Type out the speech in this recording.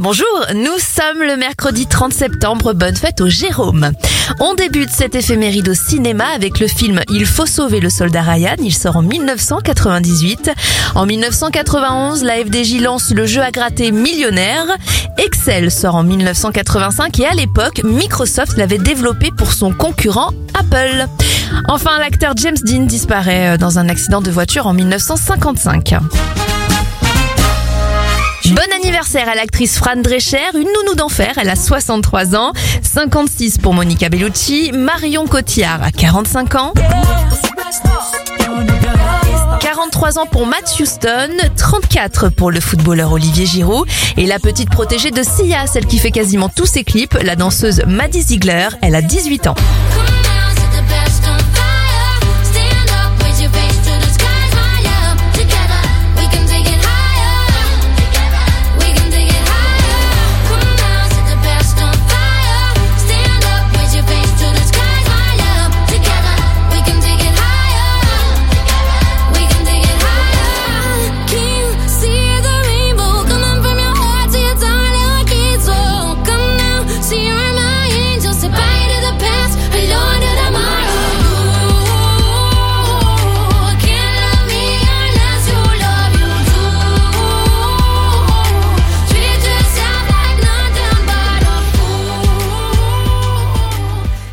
Bonjour, nous sommes le mercredi 30 septembre, bonne fête au Jérôme. On débute cette éphéméride au cinéma avec le film Il faut sauver le soldat Ryan, il sort en 1998. En 1991, la FDJ lance le jeu à gratter Millionnaire. Excel sort en 1985 et à l'époque, Microsoft l'avait développé pour son concurrent Apple. Enfin, l'acteur James Dean disparaît euh, dans un accident de voiture en 1955. Bon anniversaire à l'actrice Fran Drescher, une nounou d'enfer, elle a 63 ans, 56 pour Monica Bellucci, Marion Cotillard a 45 ans. 43 ans pour Matt Houston, 34 pour le footballeur Olivier Giroud et la petite protégée de Sia, celle qui fait quasiment tous ses clips, la danseuse Maddie Ziegler, elle a 18 ans.